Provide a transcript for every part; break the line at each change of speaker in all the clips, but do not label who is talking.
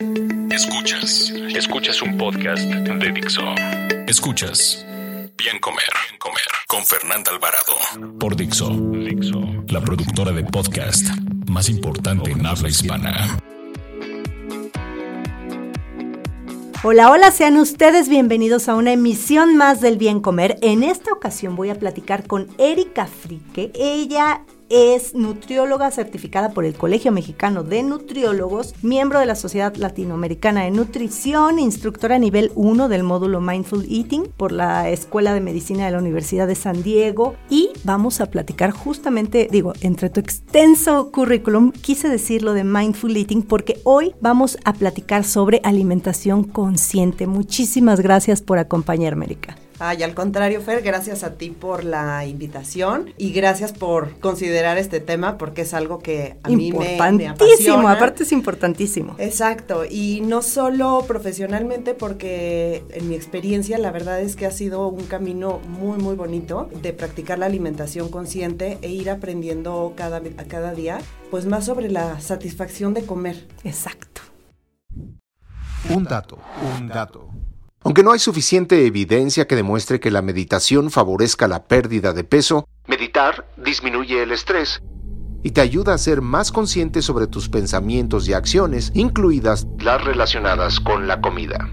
Escuchas, escuchas un podcast de Dixo. Escuchas Bien Comer, Bien Comer con Fernanda Alvarado por Dixo, Dixo, la productora de podcast más importante en habla hispana.
Hola, hola, sean ustedes bienvenidos a una emisión más del Bien Comer. En esta ocasión voy a platicar con Erika Frique. Ella es nutrióloga certificada por el Colegio Mexicano de Nutriólogos, miembro de la Sociedad Latinoamericana de Nutrición, instructora nivel 1 del módulo Mindful Eating por la Escuela de Medicina de la Universidad de San Diego y vamos a platicar justamente, digo, entre tu extenso currículum, quise decirlo de Mindful Eating porque hoy vamos a platicar sobre alimentación consciente. Muchísimas gracias por acompañarme, Erika.
Ay, al contrario, Fer, gracias a ti por la invitación y gracias por considerar este tema porque es algo que a mí me, me
Importantísimo,
apasiona.
aparte es importantísimo.
Exacto, y no solo profesionalmente porque en mi experiencia la verdad es que ha sido un camino muy muy bonito de practicar la alimentación consciente e ir aprendiendo cada, a cada día pues más sobre la satisfacción de comer.
Exacto.
Un dato, un dato. Aunque no hay suficiente evidencia que demuestre que la meditación favorezca la pérdida de peso, meditar disminuye el estrés y te ayuda a ser más consciente sobre tus pensamientos y acciones, incluidas las relacionadas con la comida.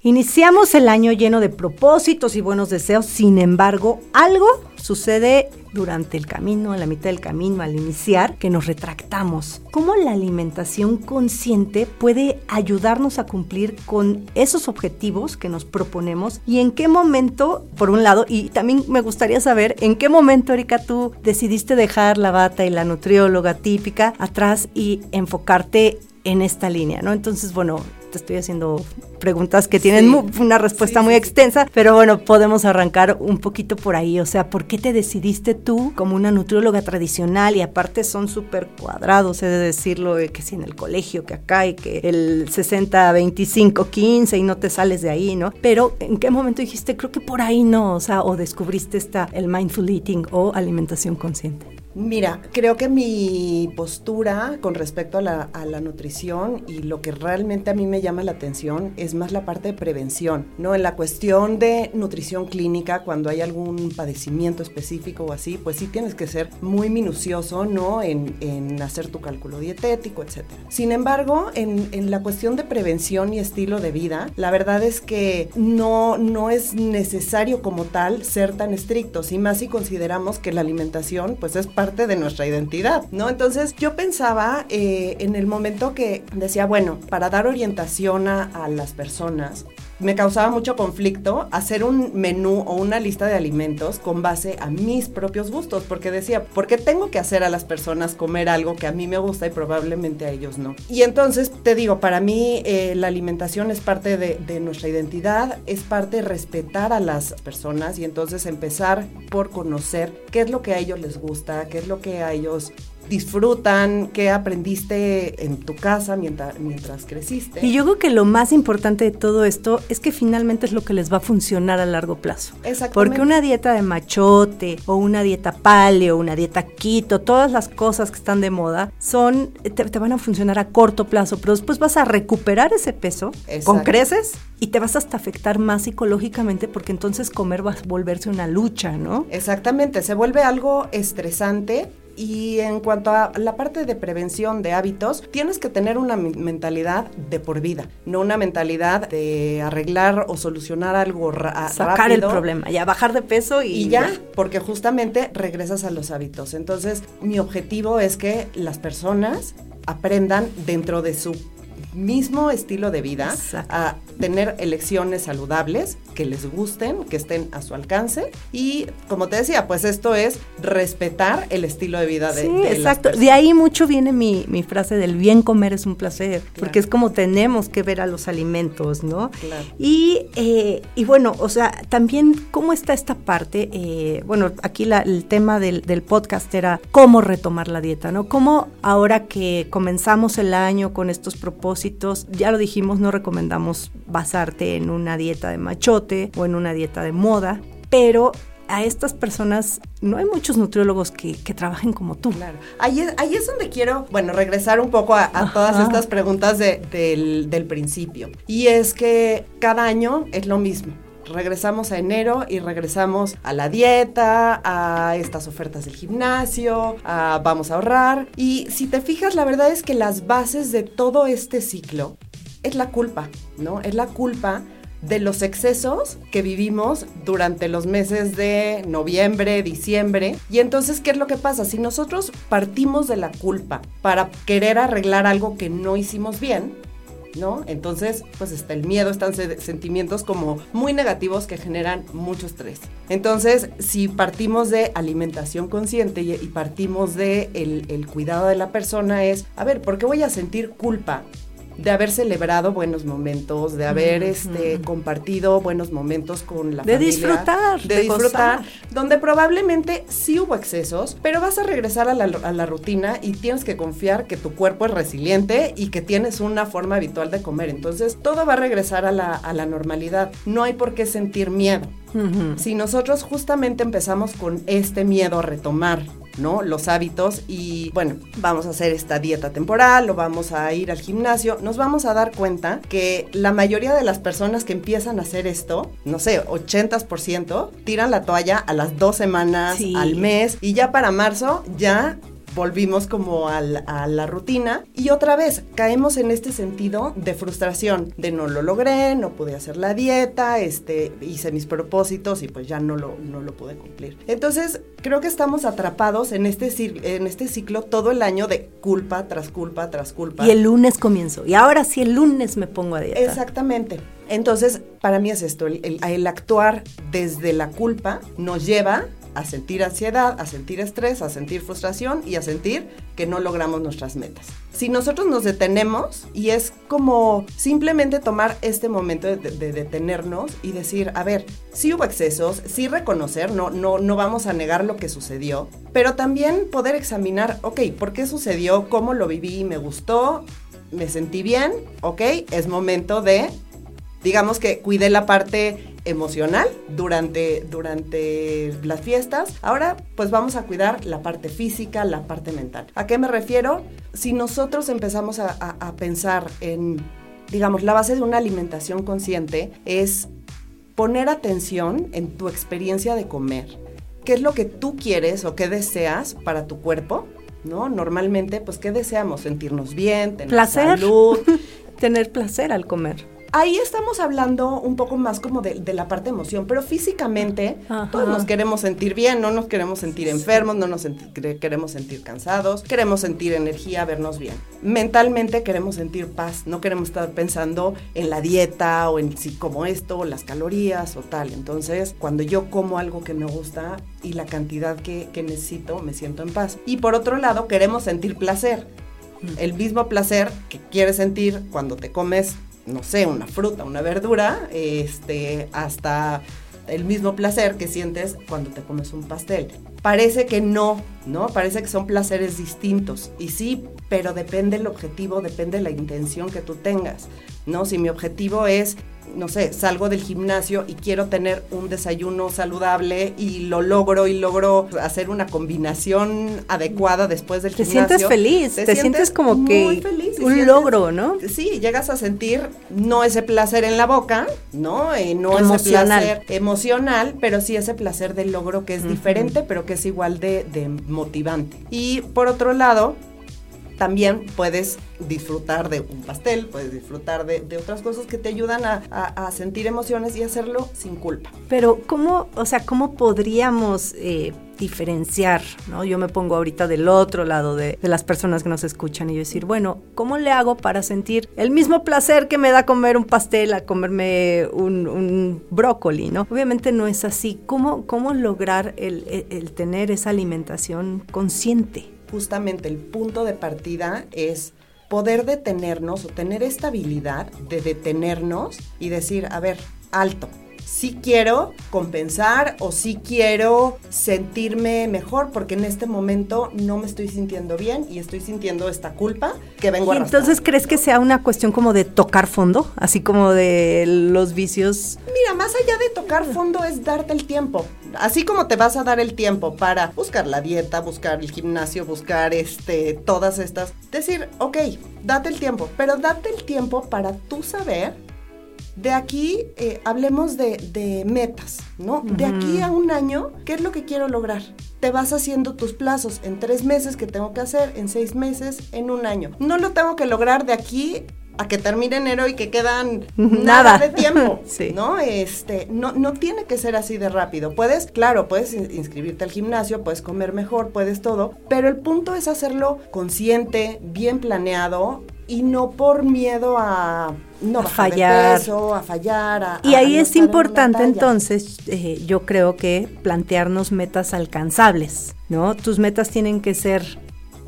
Iniciamos el año lleno de propósitos y buenos deseos, sin embargo, algo sucede durante el camino, en la mitad del camino, al iniciar, que nos retractamos. ¿Cómo la alimentación consciente puede ayudarnos a cumplir con esos objetivos que nos proponemos? ¿Y en qué momento, por un lado, y también me gustaría saber, en qué momento, Erika, tú decidiste dejar la bata y la nutrióloga típica atrás y enfocarte en esta línea, ¿no? Entonces, bueno, te estoy haciendo preguntas que tienen
Sí.
una respuesta
Sí,
muy
sí,
extensa, pero bueno, podemos arrancar un poquito por ahí. O sea, ¿por qué te decidiste tú como una nutrióloga tradicional y aparte son súper cuadrados, he de decirlo, que si en el colegio, que acá y que el 60, 25, 15 y no te sales de ahí, ¿no? Pero ¿en qué momento dijiste, creo que por ahí no? O sea, o descubriste esta, el mindful eating o alimentación consciente.
Mira, creo que mi postura con respecto a la, a la nutrición y lo que realmente a mí me llama la atención es más la parte de prevención, ¿no? En la cuestión de nutrición clínica, cuando hay algún padecimiento específico o así, pues sí tienes que ser muy minucioso, ¿no? En, en hacer tu cálculo dietético, etc. Sin embargo, en, en la cuestión de prevención y estilo de vida, la verdad es que no, no es necesario como tal ser tan estrictos, y más si consideramos que la alimentación pues es parte de nuestra identidad, ¿no? Entonces yo pensaba eh, en el momento que decía, bueno, para dar orientación a, a las personas, me causaba mucho conflicto hacer un menú o una lista de alimentos con base a mis propios gustos, porque decía, ¿por qué tengo que hacer a las personas comer algo que a mí me gusta y probablemente a ellos no? Y entonces te digo, para mí eh, la alimentación es parte de, de nuestra identidad, es parte de respetar a las personas y entonces empezar por conocer qué es lo que a ellos les gusta, qué es lo que a ellos disfrutan, qué aprendiste en tu casa mientras, mientras creciste.
Y yo creo que lo más importante de todo esto es que finalmente es lo que les va a funcionar a largo plazo.
Exactamente.
Porque una dieta de machote o una dieta paleo, una dieta keto, todas las cosas que están de moda son te, te van a funcionar a corto plazo, pero después vas a recuperar ese peso con creces y te vas hasta afectar más psicológicamente porque entonces comer va a volverse una lucha, ¿no?
Exactamente, se vuelve algo estresante y en cuanto a la parte de prevención de hábitos, tienes que tener una mentalidad de por vida, no una mentalidad de arreglar o solucionar algo ra-
Sacar el problema, ya bajar de peso y,
Y ya, porque justamente regresas a los hábitos. Entonces, mi objetivo es que las personas aprendan dentro de su mismo estilo de vida,
Exacto.
a tener elecciones saludables que les gusten, que estén a su alcance y como te decía, pues esto es respetar el estilo de vida de,
Sí,
de las
exacto. De
personas.
ahí mucho viene mi, mi frase del bien comer es un placer, porque es como tenemos que ver a los alimentos, ¿no?
Claro.
Y, eh, y bueno, o sea, también cómo está esta parte, Eh, bueno, aquí la- el tema del, del podcast era cómo retomar la dieta, ¿no? Cómo ahora que comenzamos el año con estos propósitos, ya lo dijimos, no recomendamos basarte en una dieta de machote o en una dieta de moda, pero a estas personas no hay muchos nutriólogos que, que trabajen como tú.
Claro. Ahí es, ahí es donde quiero, bueno, regresar un poco a, a todas estas preguntas de- del, del principio. Y es que cada año es lo mismo. Regresamos a enero y regresamos a la dieta, a estas ofertas del gimnasio, a vamos a ahorrar. Y si te fijas, la verdad es que las bases de todo este ciclo es la culpa, ¿no? Es la culpa de los excesos que vivimos durante los meses de noviembre, diciembre. Y entonces, ¿qué es lo que pasa? Si nosotros partimos de la culpa para querer arreglar algo que no hicimos bien, ¿no? Entonces, pues está el miedo, están se- sentimientos como muy negativos que generan mucho estrés. Entonces, si partimos de alimentación consciente y, partimos de el cuidado de la persona es, a ver, ¿por qué voy a sentir culpa? De haber celebrado buenos momentos, de haber este, compartido buenos momentos con la
De
familia.
disfrutar,
De,
de
disfrutar.
gozar.
Donde probablemente sí hubo excesos, pero vas a regresar a la, a la rutina y tienes que confiar que tu cuerpo es resiliente y que tienes una forma habitual de comer. Entonces, todo va a regresar a la, a la normalidad. No hay por qué sentir miedo. Si nosotros justamente empezamos con este miedo a retomar, ¿no? Los hábitos y bueno, vamos a hacer esta dieta temporal o vamos a ir al gimnasio, nos vamos a dar cuenta que la mayoría de las personas que empiezan a hacer esto, no sé, 80%, tiran la toalla a las dos semanas,
Sí.
al mes y ya para marzo ya volvimos como al- a la rutina y otra vez caemos en este sentido de frustración, de no lo logré, no pude hacer la dieta, este, hice mis propósitos y pues ya no lo, no lo pude cumplir. Entonces creo que estamos atrapados en este, en este ciclo todo el año de culpa tras culpa tras culpa.
Y el lunes comienzo. Y ahora sí, el lunes me pongo a dieta.
Exactamente. Entonces, para mí es esto, el, el- el actuar desde la culpa nos lleva a sentir ansiedad, a sentir estrés, a sentir frustración y a sentir que no logramos nuestras metas. Si nosotros nos detenemos y es como simplemente tomar este momento de, de detenernos y decir, a ver, sí hubo excesos, sí reconocer, no, no, no vamos a negar lo que sucedió, pero también poder examinar, ok, ¿por qué sucedió? ¿Cómo lo viví? ¿Me gustó? ¿Me sentí bien? Ok, es momento de digamos que cuidé la parte emocional durante, durante las fiestas. Ahora pues vamos a cuidar la parte física, la parte mental. ¿A qué me refiero? Si nosotros empezamos a, a- a pensar en, digamos, la base de una alimentación consciente es poner atención en tu experiencia de comer. ¿Qué es lo que tú quieres o qué deseas para tu cuerpo? ¿No? Normalmente, pues, ¿qué deseamos? Sentirnos bien, tener
Placer.
salud,
Tener placer al comer.
Ahí estamos hablando un poco más como de, de la parte de emoción, pero físicamente
Ajá.
todos nos queremos sentir bien, no nos queremos sentir enfermos, no nos senti- queremos sentir cansados, queremos sentir energía, vernos bien. Mentalmente queremos sentir paz, no queremos estar pensando en la dieta o en si como esto, o las calorías o tal. Entonces, cuando yo como algo que me gusta y la cantidad que, que necesito, me siento en paz. Y por otro lado, queremos sentir placer el mismo placer que quieres sentir cuando te comes, no sé, una fruta, una verdura, este, hasta el mismo placer que sientes cuando te comes un pastel. Parece que no, ¿no? Parece que son placeres distintos. Y sí, pero depende el objetivo, depende la intención que tú tengas, ¿no? Si mi objetivo es no sé, salgo del gimnasio y quiero tener un desayuno saludable y lo logro y logro hacer una combinación adecuada después del
Te
gimnasio.
sientes feliz, te, sientes como que
muy feliz y
un
sientes-
logro, ¿no?
Sí, llegas a sentir no ese placer en la boca, ¿no? Eh, no
Emocional.
ese placer emocional, pero sí ese placer del logro que es diferente, pero que es igual de, de motivante. Y por otro lado, también puedes disfrutar de un pastel, puedes disfrutar de, otras cosas que te ayudan a, sentir emociones y hacerlo sin culpa.
Pero ¿cómo, o sea, cómo podríamos eh, diferenciar, ¿no? Yo me pongo ahorita del otro lado de, las personas que nos escuchan y decir, bueno, ¿cómo le hago para sentir el mismo placer que me da comer un pastel a comerme un, un brócoli, ¿no? Obviamente no es así. ¿Cómo, cómo lograr el tener esa alimentación consciente?
Justamente el punto de partida es poder detenernos o tener esta habilidad de detenernos y decir, a ver, alto, sí quiero compensar o sí quiero sentirme mejor porque en este momento no me estoy sintiendo bien y estoy sintiendo esta culpa que vengo
a Entonces, ¿crees que sea una cuestión como de tocar fondo? Así como de los vicios.
Mira, más allá de tocar fondo es darte el tiempo. Así como te vas a dar el tiempo para buscar la dieta, buscar el gimnasio, buscar este, todas estas. Decir, ok, date el tiempo, pero date el tiempo para tú saber de aquí eh, hablemos de, de, metas, ¿no? Uh -huh. De aquí a un año, ¿qué es lo que quiero lograr? Te vas haciendo tus plazos en tres meses que tengo que hacer, en seis meses, en un año. No lo tengo que lograr de aquí a que termine enero y que quedan nada, nada de tiempo, sí. ¿no? Este, no, no tiene que ser así de rápido. Puedes, claro, puedes inscribirte al gimnasio, puedes comer mejor, puedes todo, pero el punto es hacerlo consciente, bien planeado y no por miedo a no
a fallar.
Peso, a fallar. A,
y ahí
a
es importante entonces, eh, yo creo que plantearnos metas alcanzables, ¿no? Tus metas tienen que ser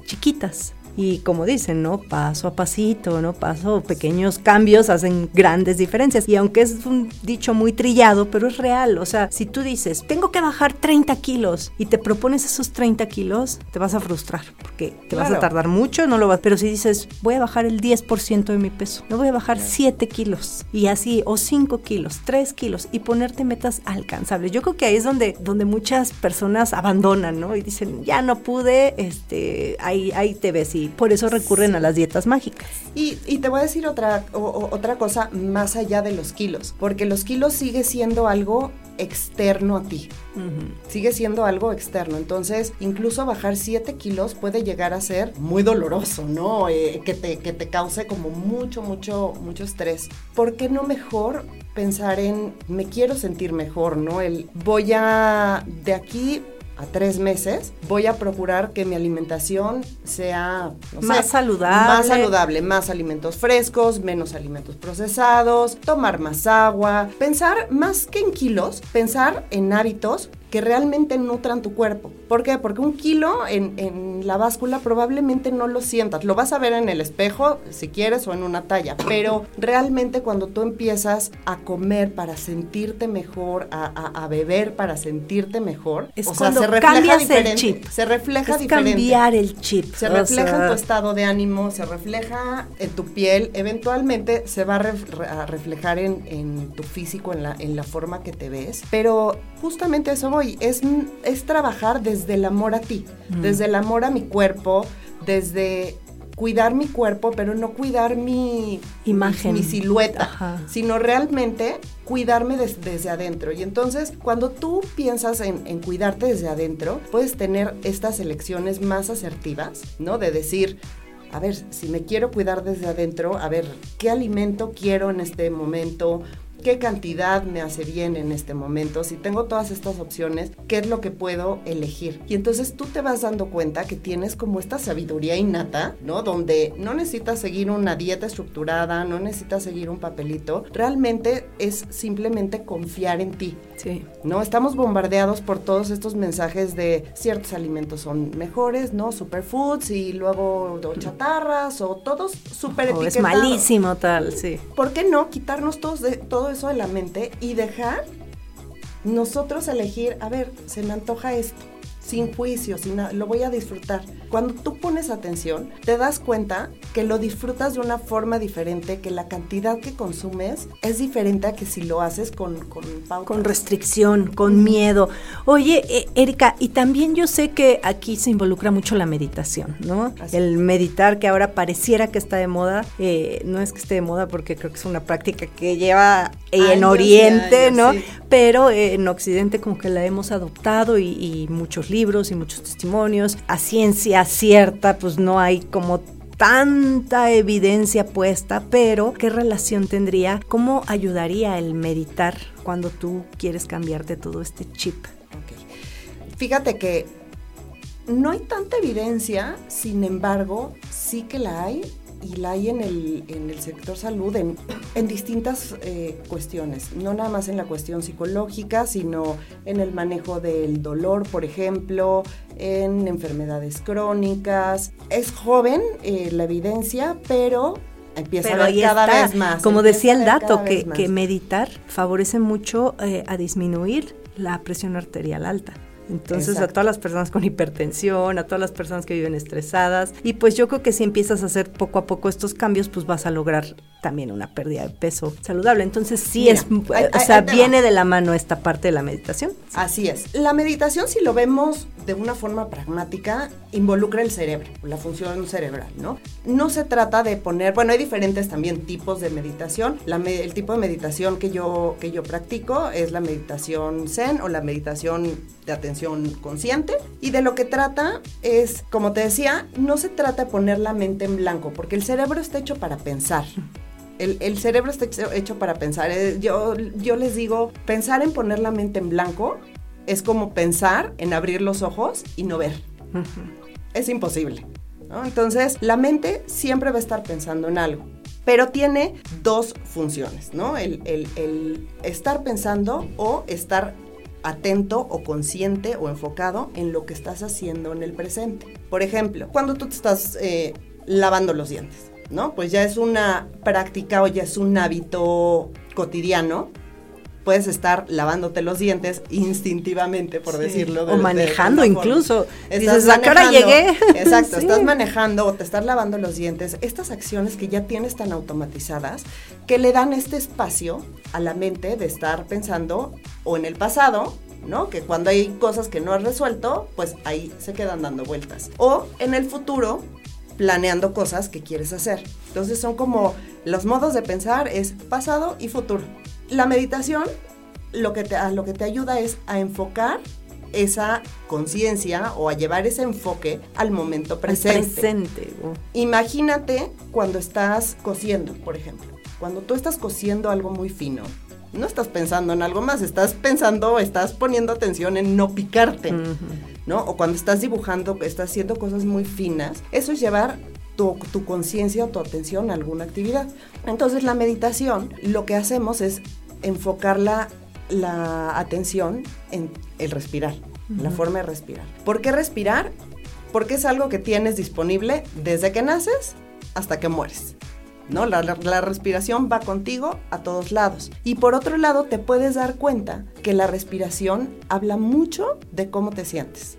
chiquitas. Y como dicen, ¿no? Paso a pasito, ¿no? Paso, pequeños cambios hacen grandes diferencias. Y aunque es un dicho muy trillado, pero es real. O sea, si tú dices, tengo que bajar 30 kilos y te propones esos 30 kilos, te vas a frustrar porque te claro. vas a tardar mucho, no lo vas. Pero si dices, voy a bajar el 10% de mi peso, no voy a bajar 7 kilos y así, o 5 kilos, 3 kilos y ponerte metas alcanzables. Yo creo que ahí es donde, donde muchas personas abandonan, ¿no? Y dicen, ya no pude, este, ahí, ahí te ves y por eso recurren a las dietas mágicas.
Y, y te voy a decir otra, o, o, otra cosa más allá de los kilos, porque los kilos sigue siendo algo externo a ti. Uh -huh. Sigue siendo algo externo. Entonces, incluso bajar 7 kilos puede llegar a ser muy doloroso, ¿no? Eh, que, te, que te cause como mucho, mucho, mucho estrés. ¿Por qué no mejor pensar en me quiero sentir mejor, ¿no? El voy a de aquí a tres meses, voy a procurar que mi alimentación sea
no más sé, saludable.
Más saludable, más alimentos frescos, menos alimentos procesados, tomar más agua, pensar más que en kilos, pensar en hábitos que realmente nutran tu cuerpo. ¿Por qué? Porque un kilo en, en, la báscula probablemente no lo sientas. Lo vas a ver en el espejo, si quieres, o en una talla. Pero realmente cuando tú empiezas a comer para sentirte mejor, a, a, a beber para sentirte mejor,
es o sea, se refleja diferente. El chip.
Se refleja
es
diferente.
cambiar el chip.
Se refleja sea... en tu estado de ánimo, se refleja en tu piel. Eventualmente se va a, ref, a reflejar en, en, tu físico, en la, en la forma que te ves. Pero justamente eso es, es trabajar desde el amor a ti, mm. desde el amor a mi cuerpo, desde cuidar mi cuerpo, pero no cuidar mi
imagen,
mi, mi silueta, Ajá. sino realmente cuidarme des, desde adentro. Y entonces, cuando tú piensas en, en, cuidarte desde adentro, puedes tener estas elecciones más asertivas, ¿no? De decir, a ver, si me quiero cuidar desde adentro, a ver, ¿qué alimento quiero en este momento? Qué cantidad me hace bien en este momento, si tengo todas estas opciones, qué es lo que puedo elegir. Y entonces tú te vas dando cuenta que tienes como esta sabiduría innata, ¿no? Donde no necesitas seguir una dieta estructurada, no necesitas seguir un papelito, realmente es simplemente confiar en ti.
Sí.
¿No? Estamos bombardeados por todos estos mensajes de ciertos alimentos son mejores, ¿no? Superfoods y luego o chatarras o todos super
oh, Es malísimo tal, sí.
¿Por qué no quitarnos todos de, todo eso de la mente y dejar nosotros elegir, a ver, se me antoja esto, sin juicio, sin nada, lo voy a disfrutar. Cuando tú pones atención, te das cuenta que lo disfrutas de una forma diferente, que la cantidad que consumes es diferente a que si lo haces con con,
con restricción, con miedo. Oye, eh, Erika, y también yo sé que aquí se involucra mucho la meditación, ¿no? Así. El meditar que ahora pareciera que está de moda, eh, no es que esté de moda porque creo que es una práctica que lleva eh, en Oriente, años, ¿no? Sí. Pero en Occidente como que la hemos adoptado y, y muchos libros y muchos testimonios a ciencia cierta, pues no hay como tanta evidencia puesta, pero ¿qué relación tendría? ¿Cómo ayudaría el meditar cuando tú quieres cambiarte todo este chip?
Fíjate que no hay tanta evidencia, sin embargo, sí que la hay y la hay en el, en el sector salud en, en distintas eh, cuestiones, no nada más en la cuestión psicológica, sino en el manejo del dolor, por ejemplo, en enfermedades crónicas. Es joven eh, la evidencia, pero empieza a ver cada vez más.
Como decía el dato, que, que, meditar favorece mucho eh, a disminuir la presión arterial alta. Entonces a todas las personas con hipertensión, a todas las personas que viven estresadas. Y pues yo creo que si empiezas a hacer poco a poco estos cambios, pues vas a lograr también una pérdida de peso saludable. Entonces sí es, o sea, viene de la mano esta parte de la meditación.
Así es. La meditación, si lo vemos de una forma pragmática, involucra el cerebro, la función cerebral, ¿no? No se trata de poner, bueno, hay diferentes también tipos de meditación. el tipo de meditación que yo, que yo practico es la meditación zen o la meditación de atención consciente. Y de lo que trata es, como te decía, no se trata de poner la mente en blanco, porque el cerebro está hecho para pensar. El, cerebro está hecho, para pensar. Eh, yo, yo les digo, pensar en poner la mente en blanco es como pensar en abrir los ojos y no ver. Es imposible. Entonces, la mente siempre va a estar pensando en algo, pero tiene dos funciones, ¿no? El, el estar pensando o estar atento o consciente o enfocado en lo que estás haciendo en el presente. Por ejemplo, cuando tú te estás eh, lavando los dientes, ¿no? Pues ya es una práctica o ya es un hábito cotidiano. Puedes estar lavándote los dientes instintivamente, por decirlo.
o manejando incluso.
Dices, ¿a qué hora llegué? Exacto, estás manejando o te estás lavando los dientes. Estas acciones que ya tienes tan automatizadas que le dan este espacio a la mente de estar pensando o en el pasado ¿no? Que cuando hay cosas que no has resuelto, pues ahí se quedan dando vueltas. O en el futuro, planeando cosas que quieres hacer. Entonces son como los modos de pensar es pasado y futuro. La meditación lo que te, lo que te ayuda es a enfocar esa conciencia o a llevar ese enfoque al momento presente.
presente.
Imagínate cuando estás cosiendo, por ejemplo. Cuando tú estás cosiendo algo muy fino, no estás pensando en algo más, estás pensando, estás poniendo atención en no picarte, ¿no? O cuando estás dibujando, estás haciendo cosas muy finas, eso es llevar tu, conciencia o tu atención a alguna actividad. Entonces la meditación, lo que hacemos es enfocar la, atención en el respirar, la forma de respirar. ¿Por qué respirar? Porque es algo que tienes disponible desde que naces hasta que mueres. ¿no? La, respiración va contigo a todos lados. Y por otro lado, te puedes dar cuenta que la respiración habla mucho de cómo te sientes.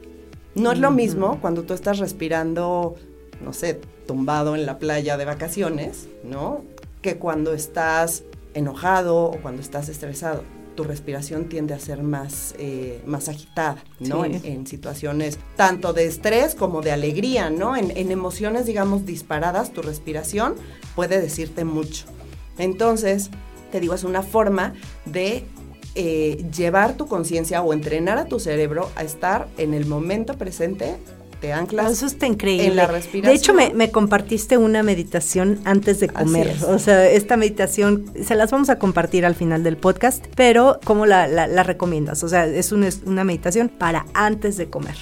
No es lo mismo cuando tú estás respirando, no sé, tumbado en la playa de vacaciones, ¿no? Que cuando estás enojado o cuando estás estresado tu respiración tiende a ser más, eh, más agitada, ¿no? En, situaciones tanto de estrés como de alegría, ¿no? En, emociones, digamos, disparadas, tu respiración puede decirte mucho. Entonces, te digo, es una forma de eh, llevar tu conciencia o entrenar a tu cerebro a estar en el momento presente te anclas.
Eso está increíble. En la respiración. De hecho, me, compartiste una meditación antes de comer. O sea, esta meditación se las vamos a compartir al final del podcast, pero ¿cómo la, la, recomiendas? O sea, es una, una meditación para antes de comer.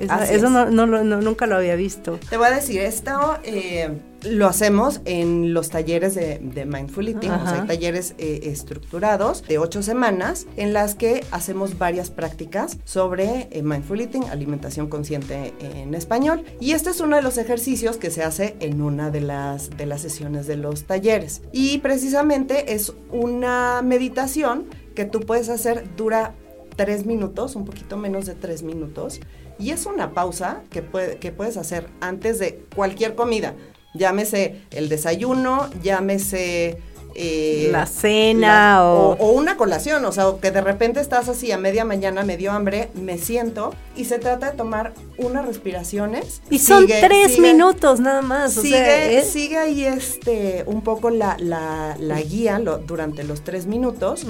Eso, no, no, nunca lo había visto.
Te voy a decir, esto eh, lo hacemos en los talleres de, Mindful Eating, o sea, talleres eh, estructurados de ocho semanas en las que hacemos varias prácticas sobre eh, Mindful Eating, alimentación consciente en español. Y este es uno de los ejercicios que se hace en una de las, de las sesiones de los talleres. Y precisamente es una meditación que tú puedes hacer, dura tres minutos, un poquito menos de tres minutos y es una pausa que, que puedes hacer antes de cualquier comida. Llámese el desayuno, llámese
eh, la cena o...
o... una colación, o sea, que de repente estás así a media mañana, medio hambre, me siento y se trata de tomar unas respiraciones.
Y son tres minutos nada más.
Sigue, sigue ahí este, un poco la, la, guía durante los tres minutos,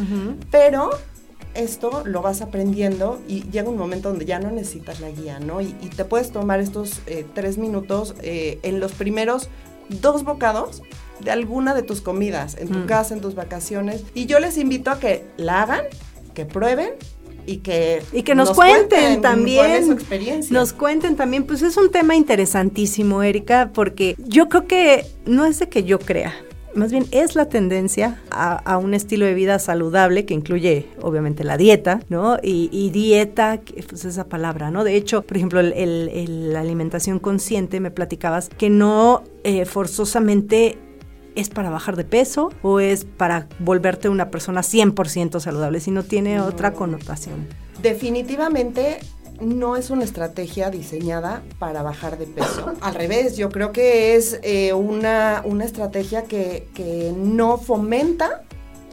pero esto lo vas aprendiendo y llega un momento donde ya no necesitas la guía, ¿no? Y, te puedes tomar estos eh, tres minutos eh, en los primeros dos bocados de alguna de tus comidas, en tu
Mm.
casa, en tus vacaciones. Y yo les invito a que la hagan, que prueben y que,
Y que nos, cuenten, también.
su experiencia.
Nos cuenten también. Pues es un tema interesantísimo, Erika, porque yo creo que no es de que yo crea. Más bien es la tendencia a, a un estilo de vida saludable que incluye obviamente la dieta, ¿no? Y, y dieta, pues esa palabra, ¿no? De hecho, por ejemplo, el- el- el- la alimentación consciente, me platicabas que no eh, forzosamente es para bajar de peso o es para volverte una persona 100% saludable, sino tiene otra connotación.
Definitivamente no es una estrategia diseñada para bajar de peso. Al revés, yo creo que es eh, una, una estrategia que, que no fomenta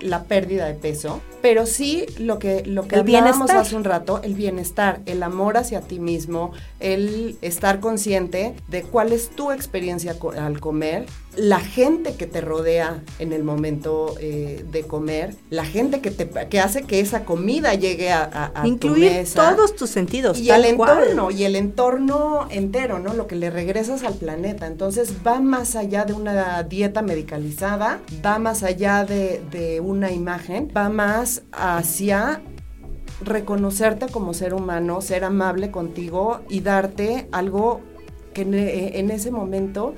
la pérdida de peso, pero sí lo que, lo que
El
hablábamos
bienestar.
hace un rato, el bienestar, el amor hacia ti mismo, el estar consciente de cuál es tu experiencia al comer, la gente que te rodea en el momento eh, de comer, la gente que, te, que hace que esa comida llegue a, a- a tu
Incluir
mesa.
todos tus sentidos.
Y
tal
el
cual.
entorno, y el entorno entero, ¿no? Lo que le regresas al planeta. Entonces va más allá de una dieta medicalizada, va más allá de, de una imagen, va más hacia reconocerte como ser humano, ser amable contigo y darte algo que en, en ese momento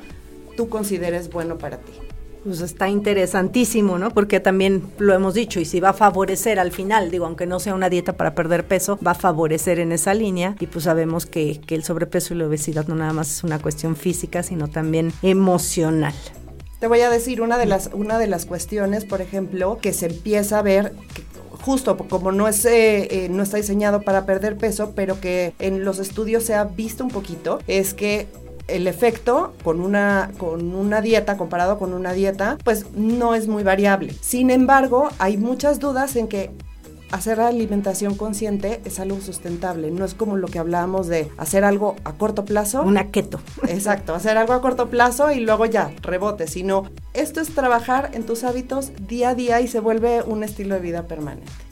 tú consideres bueno para ti.
Pues está interesantísimo, ¿no? Porque también lo hemos dicho, y si va a favorecer al final, digo, aunque no sea una dieta para perder peso, va a favorecer en esa línea. Y pues sabemos que, que el sobrepeso y la obesidad no nada más es una cuestión física, sino también emocional.
Te voy a decir una de las, una de las cuestiones, por ejemplo, que se empieza a ver, que justo como no, es, eh, eh, no está diseñado para perder peso, pero que en los estudios se ha visto un poquito, es que el efecto con una, con una dieta, comparado con una dieta, pues no es muy variable. Sin embargo, hay muchas dudas en que hacer alimentación consciente es algo sustentable, no es como lo que hablábamos de hacer algo a corto plazo.
Una keto.
Exacto, hacer algo a corto plazo y luego ya, rebote, sino esto es trabajar en tus hábitos día a día y se vuelve un estilo de vida permanente.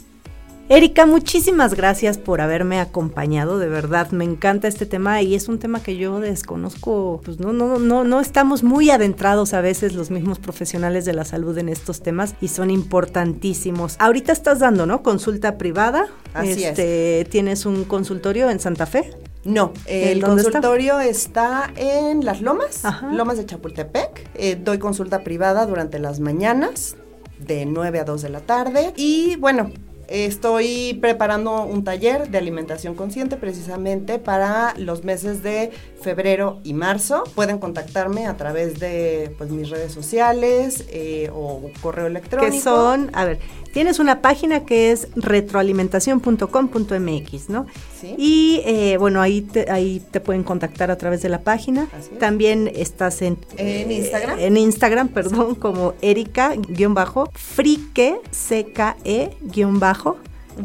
Erika, muchísimas gracias por haberme acompañado, de verdad, me encanta este tema y es un tema que yo desconozco, pues no, no, no, no estamos muy adentrados a veces los mismos profesionales de la salud en estos temas y son importantísimos. Ahorita estás dando, ¿no? Consulta privada.
Así
este, ¿Tienes un consultorio en Santa Fe?
No, el
está?
consultorio está? en Las Lomas,
Ajá.
Lomas de Chapultepec. Eh, doy consulta privada durante las mañanas, de 9 a 2 de la tarde. Y bueno, estoy preparando un taller de alimentación consciente precisamente para los meses de febrero y marzo. Pueden contactarme a través de pues, mis redes sociales eh, o correo electrónico.
Que son, a ver, tienes una página que es retroalimentación.com.mx, ¿no?
Sí.
Y eh, bueno, ahí te, ahí te pueden contactar a través de la página.
Así es.
También estás en,
¿En
eh,
Instagram?
En Instagram, perdón, como Erika-Frique, C-K-E-Bajo.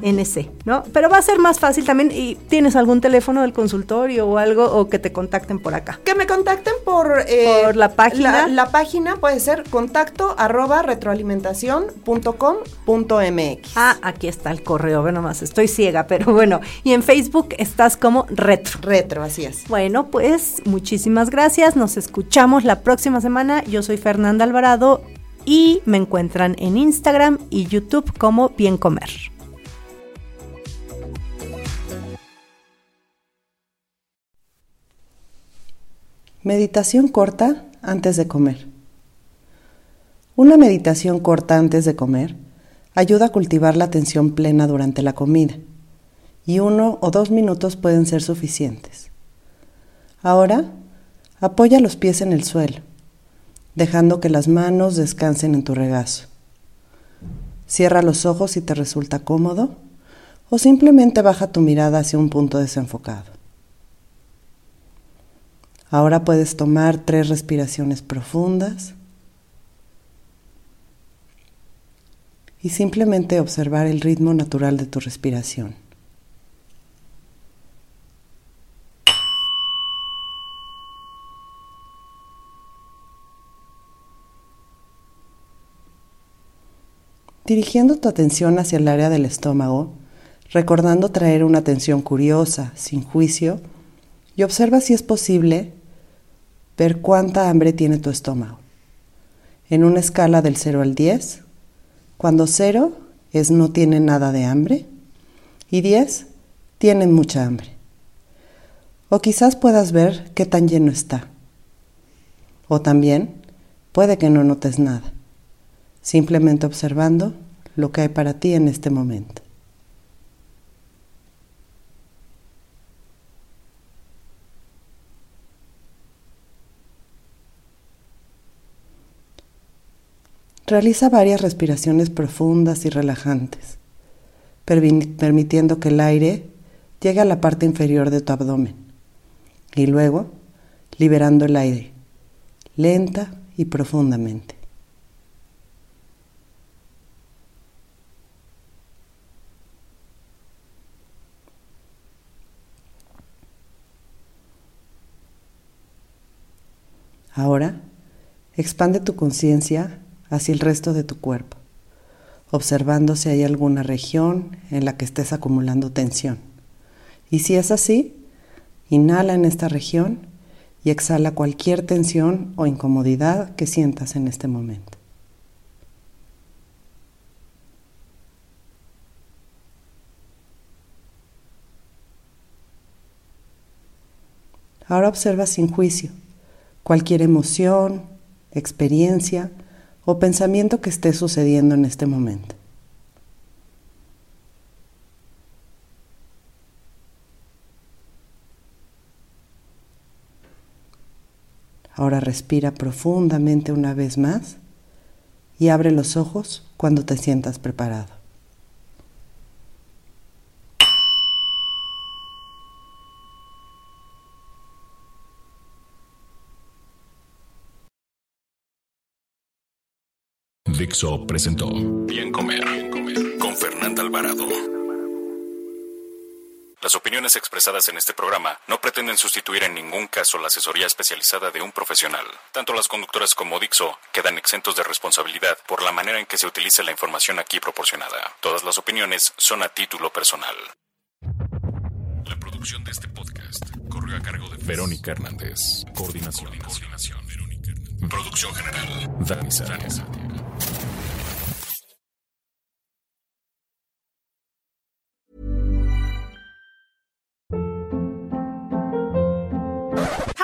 NC, ¿no? Pero va a ser más fácil también. ¿Y tienes algún teléfono del consultorio o algo o que te contacten por acá?
Que me contacten por, eh,
Por la página.
La, la página puede ser contacto arroba retroalimentación.com.mx.
Ah, aquí está el correo, ve nomás, estoy ciega, pero bueno. Y en Facebook estás como Retro.
Retro, así es.
Bueno, pues muchísimas gracias. Nos escuchamos la próxima semana. Yo soy Fernanda Alvarado y me encuentran en Instagram y YouTube como Bien Comer.
Meditación corta antes de comer. Una meditación corta antes de comer ayuda a cultivar la atención plena durante la comida y uno o dos minutos pueden ser suficientes. Ahora, apoya los pies en el suelo, dejando que las manos descansen en tu regazo. Cierra los ojos si te resulta cómodo o simplemente baja tu mirada hacia un punto desenfocado. Ahora puedes tomar tres respiraciones profundas y simplemente observar el ritmo natural de tu respiración. Dirigiendo tu atención hacia el área del estómago, recordando traer una atención curiosa, sin juicio, y observa si es posible ver cuánta hambre tiene tu estómago. En una escala del 0 al 10, cuando 0 es no tiene nada de hambre y 10 tiene mucha hambre. O quizás puedas ver qué tan lleno está. O también puede que no notes nada, simplemente observando lo que hay para ti en este momento. Realiza varias respiraciones profundas y relajantes, permitiendo que el aire llegue a la parte inferior de tu abdomen y luego liberando el aire, lenta y profundamente. Ahora, expande tu conciencia hacia el resto de tu cuerpo, observando si hay alguna región en la que estés acumulando tensión. Y si es así, inhala en esta región y exhala cualquier tensión o incomodidad que sientas en este momento. Ahora observa sin juicio cualquier emoción, experiencia o pensamiento que esté sucediendo en este momento. Ahora respira profundamente una vez más y abre los ojos cuando te sientas preparado.
Dixo presentó Bien Comer, Bien Comer con Fernanda Alvarado. Las opiniones expresadas en este programa no pretenden sustituir en ningún caso la asesoría especializada de un profesional. Tanto las conductoras como Dixo quedan exentos de responsabilidad por la manera en que se utilice la información aquí proporcionada. Todas las opiniones son a título personal. La producción de este podcast corrió a cargo de Verónica Hernández. Coordinación. Coordinación. Verónica Hernández. Producción general. Dani Sánchez.